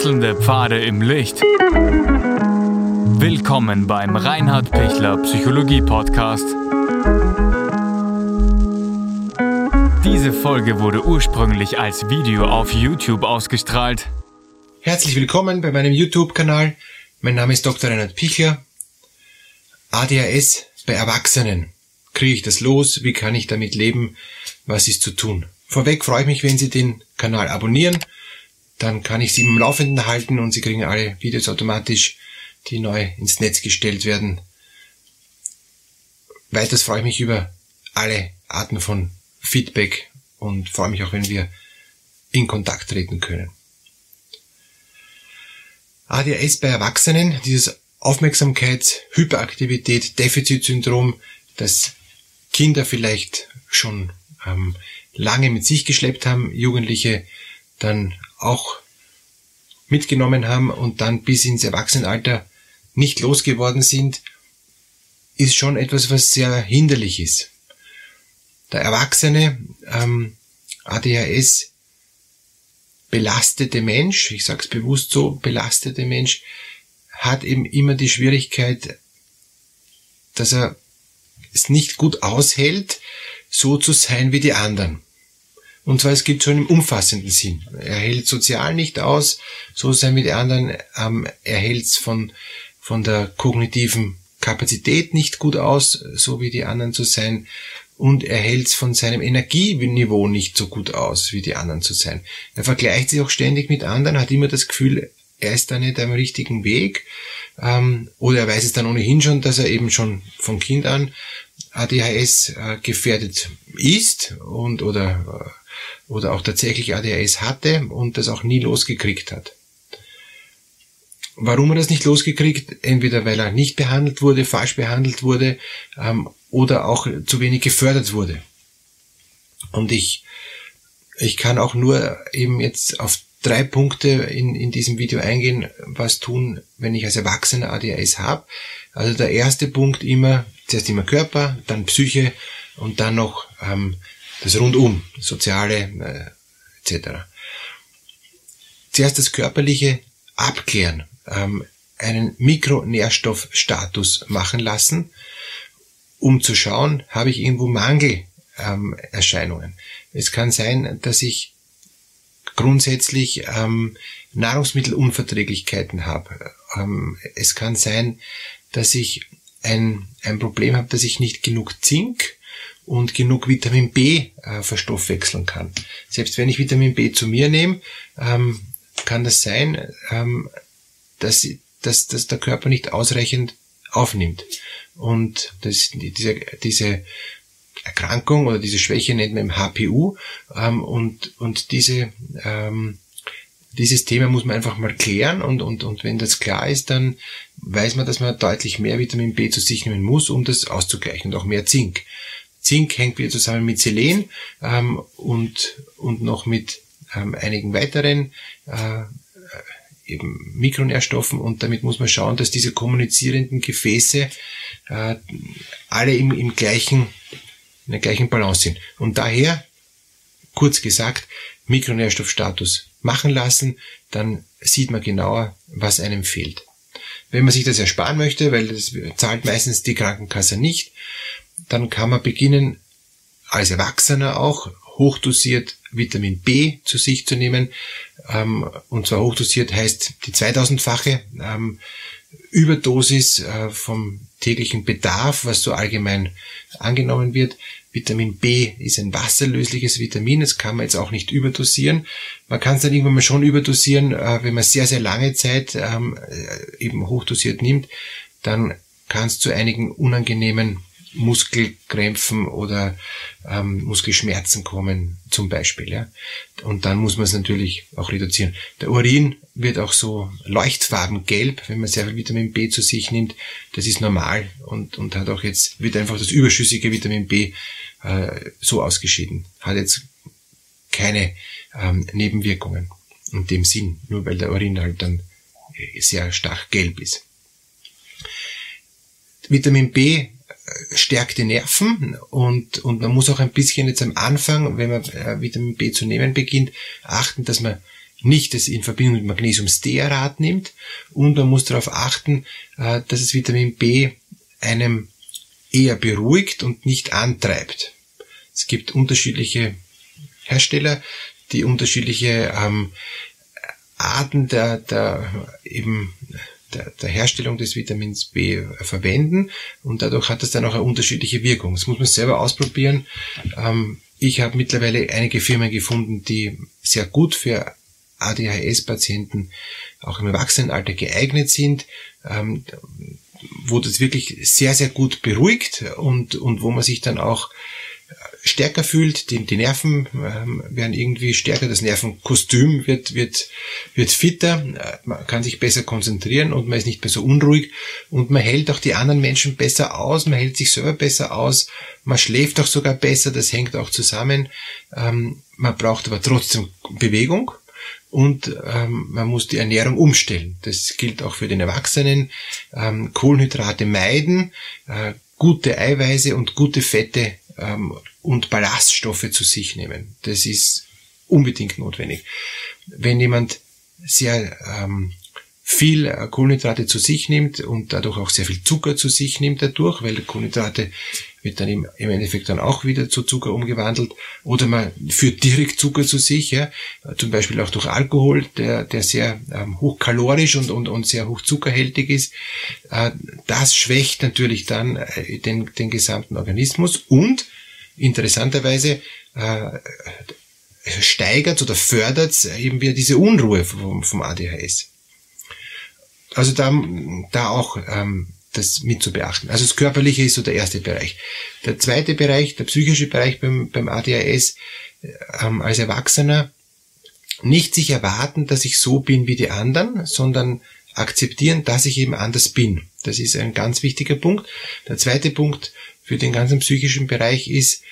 Wechselnde Pfade im Licht. Willkommen beim Reinhard Pichler Psychologie Podcast. Diese Folge wurde ursprünglich als Video auf YouTube ausgestrahlt. Herzlich willkommen bei meinem YouTube-Kanal. Mein Name ist Dr. Reinhard Pichler. ADHS bei Erwachsenen. Kriege ich das los? Wie kann ich damit leben? Was ist zu tun? Vorweg freue ich mich, wenn Sie den Kanal abonnieren. Dann kann ich Sie im Laufenden halten und Sie kriegen alle Videos automatisch, die neu ins Netz gestellt werden. Weiters freue ich mich über alle Arten von Feedback und freue mich auch, wenn wir in Kontakt treten können. ADHS bei Erwachsenen, dieses Aufmerksamkeits-, Hyperaktivität, Defizitsyndrom, das Kinder vielleicht schon ähm, lange mit sich geschleppt haben, Jugendliche dann auch mitgenommen haben und dann bis ins Erwachsenenalter nicht losgeworden sind, ist schon etwas, was sehr hinderlich ist. Der Erwachsene, ähm, ADHS, belastete Mensch, ich sage es bewusst so, belastete Mensch, hat eben immer die Schwierigkeit, dass er es nicht gut aushält, so zu sein wie die anderen. Und zwar, es gibt schon im umfassenden Sinn. Er hält sozial nicht aus, so sein wie die anderen. Ähm, er hält es von, von der kognitiven Kapazität nicht gut aus, so wie die anderen zu sein. Und er hält es von seinem Energieniveau nicht so gut aus, wie die anderen zu sein. Er vergleicht sich auch ständig mit anderen, hat immer das Gefühl, er ist da nicht am richtigen Weg. Ähm, oder er weiß es dann ohnehin schon, dass er eben schon von Kind an ADHS äh, gefährdet ist und oder, äh, oder auch tatsächlich ADHS hatte und das auch nie losgekriegt hat. Warum er das nicht losgekriegt? Entweder weil er nicht behandelt wurde, falsch behandelt wurde ähm, oder auch zu wenig gefördert wurde. Und ich, ich kann auch nur eben jetzt auf drei Punkte in, in diesem Video eingehen, was tun, wenn ich als Erwachsener ADHS habe. Also der erste Punkt immer, zuerst immer Körper, dann Psyche und dann noch ähm, das Rundum, soziale äh, etc. Zuerst das körperliche abklären, ähm, einen Mikronährstoffstatus machen lassen, um zu schauen, habe ich irgendwo Mangelerscheinungen. Es kann sein, dass ich grundsätzlich ähm, Nahrungsmittelunverträglichkeiten habe. Ähm, es kann sein, dass ich ein, ein Problem habe, dass ich nicht genug Zink und genug Vitamin B äh, verstoffwechseln kann. Selbst wenn ich Vitamin B zu mir nehme, ähm, kann das sein, ähm, dass, dass, dass der Körper nicht ausreichend aufnimmt. Und das, diese, diese Erkrankung oder diese Schwäche nennt man im HPU ähm, und, und diese, ähm, dieses Thema muss man einfach mal klären und, und, und wenn das klar ist, dann weiß man, dass man deutlich mehr Vitamin B zu sich nehmen muss, um das auszugleichen und auch mehr Zink. Zink hängt wieder zusammen mit Selen ähm, und, und noch mit ähm, einigen weiteren äh, eben Mikronährstoffen und damit muss man schauen, dass diese kommunizierenden Gefäße äh, alle im, im gleichen in der gleichen Balance sind. Und daher, kurz gesagt, Mikronährstoffstatus machen lassen, dann sieht man genauer, was einem fehlt. Wenn man sich das ersparen möchte, weil das zahlt meistens die Krankenkasse nicht, dann kann man beginnen, als Erwachsener auch hochdosiert Vitamin B zu sich zu nehmen. Ähm, und zwar hochdosiert heißt die 2000-fache ähm, Überdosis äh, vom täglichen Bedarf, was so allgemein angenommen wird. Vitamin B ist ein wasserlösliches Vitamin, das kann man jetzt auch nicht überdosieren. Man kann es dann irgendwann mal schon überdosieren, äh, wenn man sehr, sehr lange Zeit ähm, äh, eben hochdosiert nimmt, dann kann es zu einigen unangenehmen Muskelkrämpfen oder ähm, Muskelschmerzen kommen, zum Beispiel. Ja. Und dann muss man es natürlich auch reduzieren. Der Urin wird auch so leuchtfarbengelb, wenn man sehr viel Vitamin B zu sich nimmt. Das ist normal und, und hat auch jetzt, wird einfach das überschüssige Vitamin B äh, so ausgeschieden. Hat jetzt keine ähm, Nebenwirkungen in dem Sinn, nur weil der Urin halt dann sehr stark gelb ist. Vitamin B stärkt die Nerven und, und man muss auch ein bisschen jetzt am Anfang, wenn man äh, Vitamin B zu nehmen beginnt, achten, dass man nicht es in Verbindung mit Magnesiumstearat nimmt und man muss darauf achten, äh, dass es Vitamin B einem eher beruhigt und nicht antreibt. Es gibt unterschiedliche Hersteller, die unterschiedliche ähm, Arten der, der eben der, der Herstellung des Vitamins B verwenden und dadurch hat es dann auch eine unterschiedliche Wirkung. Das muss man selber ausprobieren. Ähm, ich habe mittlerweile einige Firmen gefunden, die sehr gut für ADHS-Patienten auch im Erwachsenenalter geeignet sind, ähm, wo das wirklich sehr, sehr gut beruhigt und, und wo man sich dann auch stärker fühlt, die, die Nerven ähm, werden irgendwie stärker, das Nervenkostüm wird, wird, wird fitter, äh, man kann sich besser konzentrieren und man ist nicht mehr so unruhig und man hält auch die anderen Menschen besser aus, man hält sich selber besser aus, man schläft auch sogar besser, das hängt auch zusammen. Ähm, man braucht aber trotzdem Bewegung und ähm, man muss die Ernährung umstellen. Das gilt auch für den Erwachsenen. Ähm, Kohlenhydrate meiden, äh, gute Eiweiße und gute Fette ähm, und Ballaststoffe zu sich nehmen. Das ist unbedingt notwendig. Wenn jemand sehr ähm, viel äh, Kohlenhydrate zu sich nimmt und dadurch auch sehr viel Zucker zu sich nimmt dadurch, weil Kohlenhydrate wird dann im, im Endeffekt dann auch wieder zu Zucker umgewandelt oder man führt direkt Zucker zu sich, ja, zum Beispiel auch durch Alkohol, der, der sehr ähm, hochkalorisch und, und, und sehr hoch zuckerhältig ist. Äh, das schwächt natürlich dann äh, den, den gesamten Organismus und interessanterweise äh, steigert oder fördert eben wieder diese Unruhe vom, vom ADHS. Also da, da auch ähm, das mit zu beachten. Also das Körperliche ist so der erste Bereich. Der zweite Bereich, der psychische Bereich beim, beim ADHS ähm, als Erwachsener, nicht sich erwarten, dass ich so bin wie die anderen, sondern akzeptieren, dass ich eben anders bin. Das ist ein ganz wichtiger Punkt. Der zweite Punkt für den ganzen psychischen Bereich ist,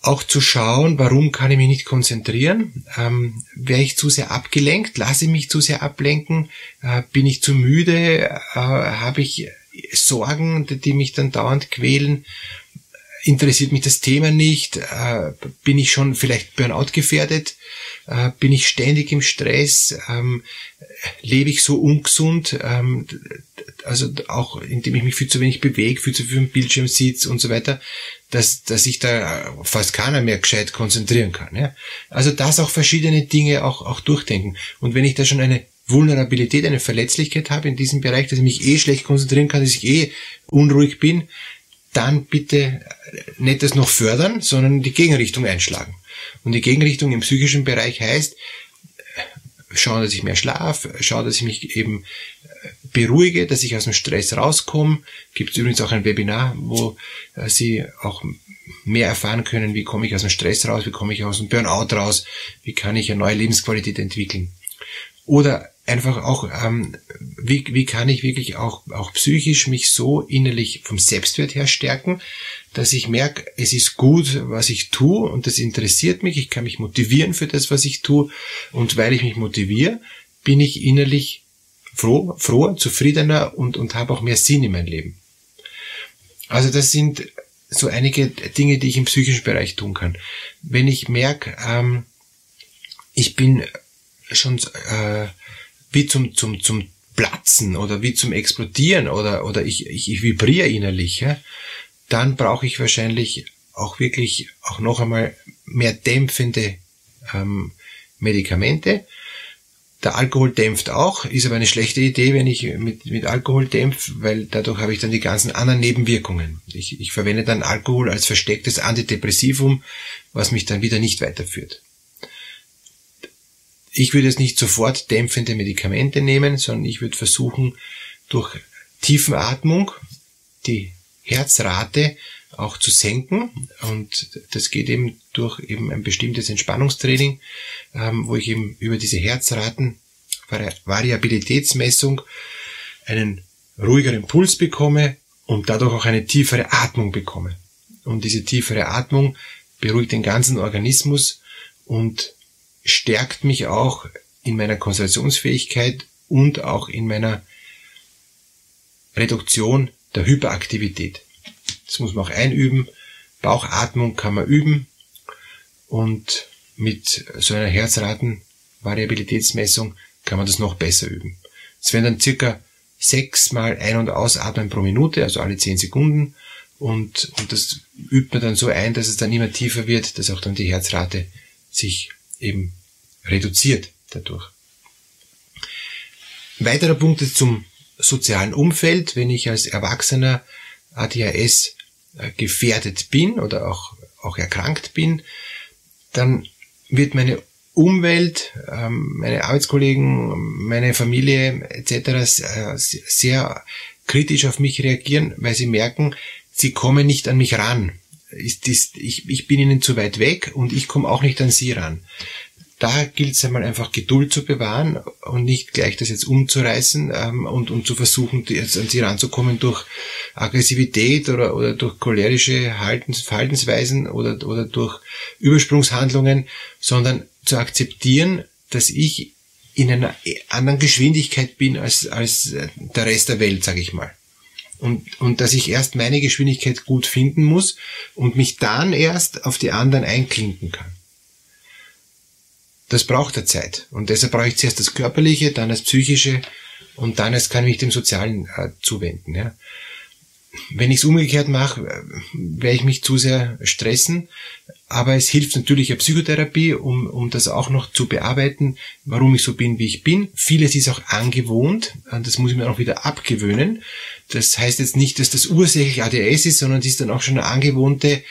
auch zu schauen, warum kann ich mich nicht konzentrieren? Ähm, Wäre ich zu sehr abgelenkt? Lasse ich mich zu sehr ablenken? Äh, bin ich zu müde? Äh, Habe ich Sorgen, die mich dann dauernd quälen? Interessiert mich das Thema nicht? Äh, bin ich schon vielleicht Burnout gefährdet? Äh, bin ich ständig im Stress? Ähm, lebe ich so ungesund? Ähm, also auch indem ich mich viel zu wenig bewege, viel zu viel im Bildschirm sitze und so weiter dass, dass sich da fast keiner mehr gescheit konzentrieren kann. Ja? Also das auch verschiedene Dinge auch, auch durchdenken. Und wenn ich da schon eine Vulnerabilität, eine Verletzlichkeit habe in diesem Bereich, dass ich mich eh schlecht konzentrieren kann, dass ich eh unruhig bin, dann bitte nicht das noch fördern, sondern die Gegenrichtung einschlagen. Und die Gegenrichtung im psychischen Bereich heißt, schauen, dass ich mehr schlaf, schauen, dass ich mich eben beruhige, dass ich aus dem Stress rauskomme. Gibt es übrigens auch ein Webinar, wo äh, Sie auch mehr erfahren können, wie komme ich aus dem Stress raus, wie komme ich aus dem Burnout raus, wie kann ich eine neue Lebensqualität entwickeln. Oder einfach auch, ähm, wie, wie kann ich wirklich auch, auch psychisch mich so innerlich vom Selbstwert her stärken, dass ich merke, es ist gut, was ich tue und das interessiert mich, ich kann mich motivieren für das, was ich tue und weil ich mich motiviere, bin ich innerlich froh, froher, zufriedener und, und habe auch mehr Sinn in meinem Leben. Also das sind so einige Dinge, die ich im psychischen Bereich tun kann. Wenn ich merke, ähm, ich bin schon äh, wie zum, zum, zum Platzen oder wie zum Explodieren oder, oder ich, ich, ich vibriere innerlich, ja, dann brauche ich wahrscheinlich auch wirklich auch noch einmal mehr dämpfende ähm, Medikamente der Alkohol dämpft auch, ist aber eine schlechte Idee, wenn ich mit, mit Alkohol dämpfe, weil dadurch habe ich dann die ganzen anderen Nebenwirkungen. Ich, ich verwende dann Alkohol als verstecktes Antidepressivum, was mich dann wieder nicht weiterführt. Ich würde jetzt nicht sofort dämpfende Medikamente nehmen, sondern ich würde versuchen, durch Tiefenatmung die Herzrate auch zu senken. Und das geht eben durch eben ein bestimmtes Entspannungstraining, ähm, wo ich eben über diese Herzraten Variabilitätsmessung einen ruhigeren Puls bekomme und dadurch auch eine tiefere Atmung bekomme. Und diese tiefere Atmung beruhigt den ganzen Organismus und stärkt mich auch in meiner Konzentrationsfähigkeit und auch in meiner Reduktion der Hyperaktivität. Das muss man auch einüben. Bauchatmung kann man üben. Und mit so einer Herzraten Variabilitätsmessung kann man das noch besser üben. Es werden dann circa sechsmal ein- und ausatmen pro Minute, also alle zehn Sekunden. Und, und das übt man dann so ein, dass es dann immer tiefer wird, dass auch dann die Herzrate sich eben reduziert dadurch. weiterer Punkt ist zum sozialen Umfeld. Wenn ich als Erwachsener ADHS äh, gefährdet bin oder auch, auch erkrankt bin, dann wird meine Umwelt, ähm, meine Arbeitskollegen, meine Familie etc. sehr kritisch auf mich reagieren, weil sie merken, sie kommen nicht an mich ran. Ich, ich bin ihnen zu weit weg und ich komme auch nicht an sie ran da gilt es einmal einfach Geduld zu bewahren und nicht gleich das jetzt umzureißen ähm, und, und zu versuchen, jetzt an sie ranzukommen durch Aggressivität oder, oder durch cholerische Haltens, Verhaltensweisen oder, oder durch Übersprungshandlungen, sondern zu akzeptieren, dass ich in einer anderen Geschwindigkeit bin als, als der Rest der Welt, sage ich mal. Und, und dass ich erst meine Geschwindigkeit gut finden muss und mich dann erst auf die anderen einklinken kann das braucht der Zeit. Und deshalb brauche ich zuerst das Körperliche, dann das Psychische und dann erst kann ich mich dem Sozialen äh, zuwenden. Ja. Wenn ich es umgekehrt mache, äh, werde ich mich zu sehr stressen. Aber es hilft natürlich eine Psychotherapie, um, um das auch noch zu bearbeiten, warum ich so bin, wie ich bin. Vieles ist auch angewohnt. Das muss ich mir auch wieder abgewöhnen. Das heißt jetzt nicht, dass das ursächlich ADS ist, sondern es ist dann auch schon eine angewohnte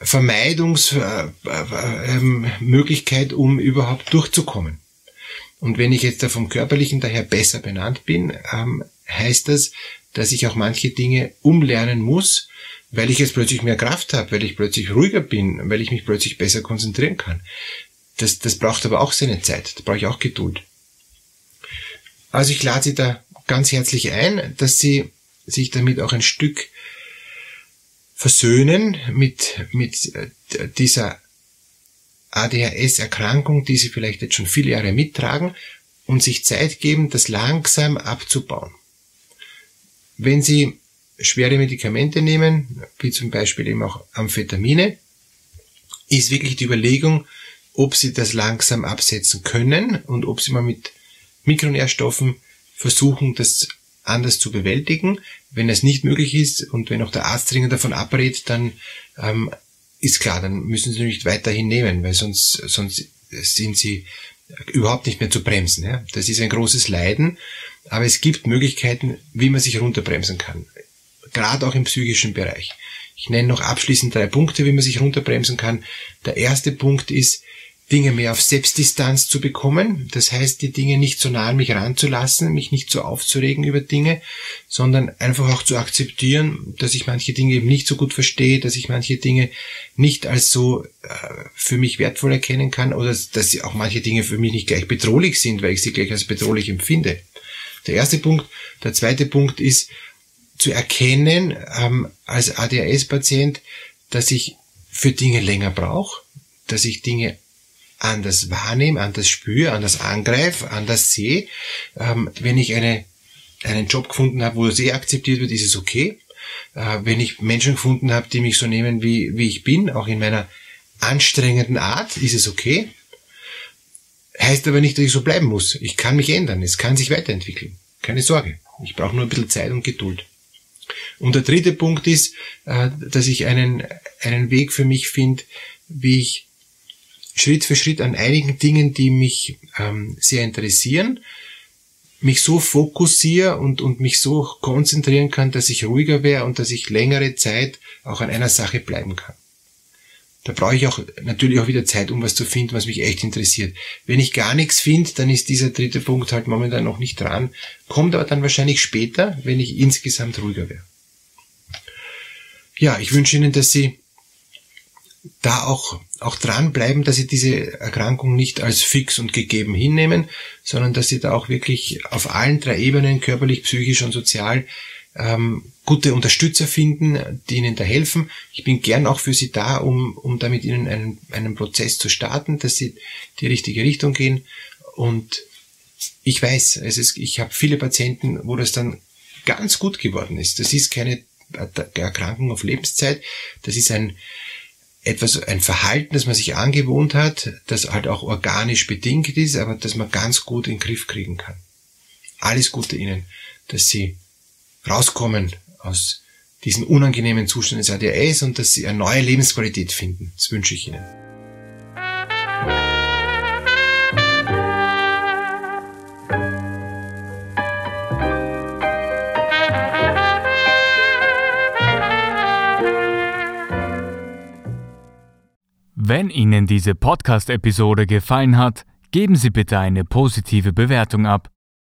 Vermeidungsmöglichkeit, um überhaupt durchzukommen. Und wenn ich jetzt da vom Körperlichen daher besser benannt bin, ähm, heißt das, dass ich auch manche Dinge umlernen muss, weil ich jetzt plötzlich mehr Kraft habe, weil ich plötzlich ruhiger bin, weil ich mich plötzlich besser konzentrieren kann. Das, das braucht aber auch seine Zeit, da brauche ich auch Geduld. Also ich lade Sie da ganz herzlich ein, dass Sie sich damit auch ein Stück versöhnen mit, mit äh, dieser ADHS-Erkrankung, die sie vielleicht jetzt schon viele Jahre mittragen und sich Zeit geben, das langsam abzubauen. Wenn Sie schwere Medikamente nehmen, wie zum Beispiel eben auch Amphetamine, ist wirklich die Überlegung, ob Sie das langsam absetzen können und ob Sie mal mit Mikronährstoffen versuchen, das anders zu bewältigen. Wenn es nicht möglich ist und wenn auch der Arzt dringend davon abrät, dann ähm, ist klar, dann müssen sie nicht weiterhin nehmen, weil sonst, sonst sind sie überhaupt nicht mehr zu bremsen. Ja? Das ist ein großes Leiden, aber es gibt Möglichkeiten, wie man sich runterbremsen kann. Gerade auch im psychischen Bereich. Ich nenne noch abschließend drei Punkte, wie man sich runterbremsen kann. Der erste Punkt ist, Dinge mehr auf Selbstdistanz zu bekommen. Das heißt, die Dinge nicht so nah an mich ranzulassen, mich nicht so aufzuregen über Dinge, sondern einfach auch zu akzeptieren, dass ich manche Dinge eben nicht so gut verstehe, dass ich manche Dinge nicht als so äh, für mich wertvoll erkennen kann oder dass auch manche Dinge für mich nicht gleich bedrohlich sind, weil ich sie gleich als bedrohlich empfinde. Der erste Punkt. Der zweite Punkt ist zu erkennen ähm, als ADHS-Patient, dass ich für Dinge länger brauche, dass ich Dinge anders wahrnehme, anders spüre, anders angreife, anders sehe. Ähm, wenn ich eine, einen Job gefunden habe, wo das eh akzeptiert wird, ist es okay. Äh, wenn ich Menschen gefunden habe, die mich so nehmen, wie, wie ich bin, auch in meiner anstrengenden Art, ist es okay. Heißt aber nicht, dass ich so bleiben muss. Ich kann mich ändern. Es kann sich weiterentwickeln. Keine Sorge. Ich brauche nur ein bisschen Zeit und Geduld. Und der dritte Punkt ist, äh, dass ich einen, einen Weg für mich finde, wie ich Schritt für Schritt an einigen Dingen, die mich ähm, sehr interessieren, mich so fokussiere und, und mich so konzentrieren kann, dass ich ruhiger wäre und dass ich längere Zeit auch an einer Sache bleiben kann. Da brauche ich auch natürlich auch wieder Zeit, um was zu finden, was mich echt interessiert. Wenn ich gar nichts finde, dann ist dieser dritte Punkt halt momentan noch nicht dran, kommt aber dann wahrscheinlich später, wenn ich insgesamt ruhiger wäre. Ja, ich wünsche Ihnen, dass Sie da auch, auch dranbleiben, dass sie diese Erkrankung nicht als fix und gegeben hinnehmen, sondern dass sie da auch wirklich auf allen drei Ebenen, körperlich, psychisch und sozial, ähm, gute Unterstützer finden, die ihnen da helfen. Ich bin gern auch für sie da, um, um da mit ihnen einen, einen Prozess zu starten, dass sie die richtige Richtung gehen. Und ich weiß, es ist, ich habe viele Patienten, wo das dann ganz gut geworden ist. Das ist keine Erkrankung auf Lebenszeit. Das ist ein, etwas, ein Verhalten, das man sich angewohnt hat, das halt auch organisch bedingt ist, aber das man ganz gut in den Griff kriegen kann. Alles Gute Ihnen, dass Sie rauskommen aus diesen unangenehmen Zustand des ADHS und dass Sie eine neue Lebensqualität finden. Das wünsche ich Ihnen. Wenn Ihnen diese Podcast-Episode gefallen hat, geben Sie bitte eine positive Bewertung ab.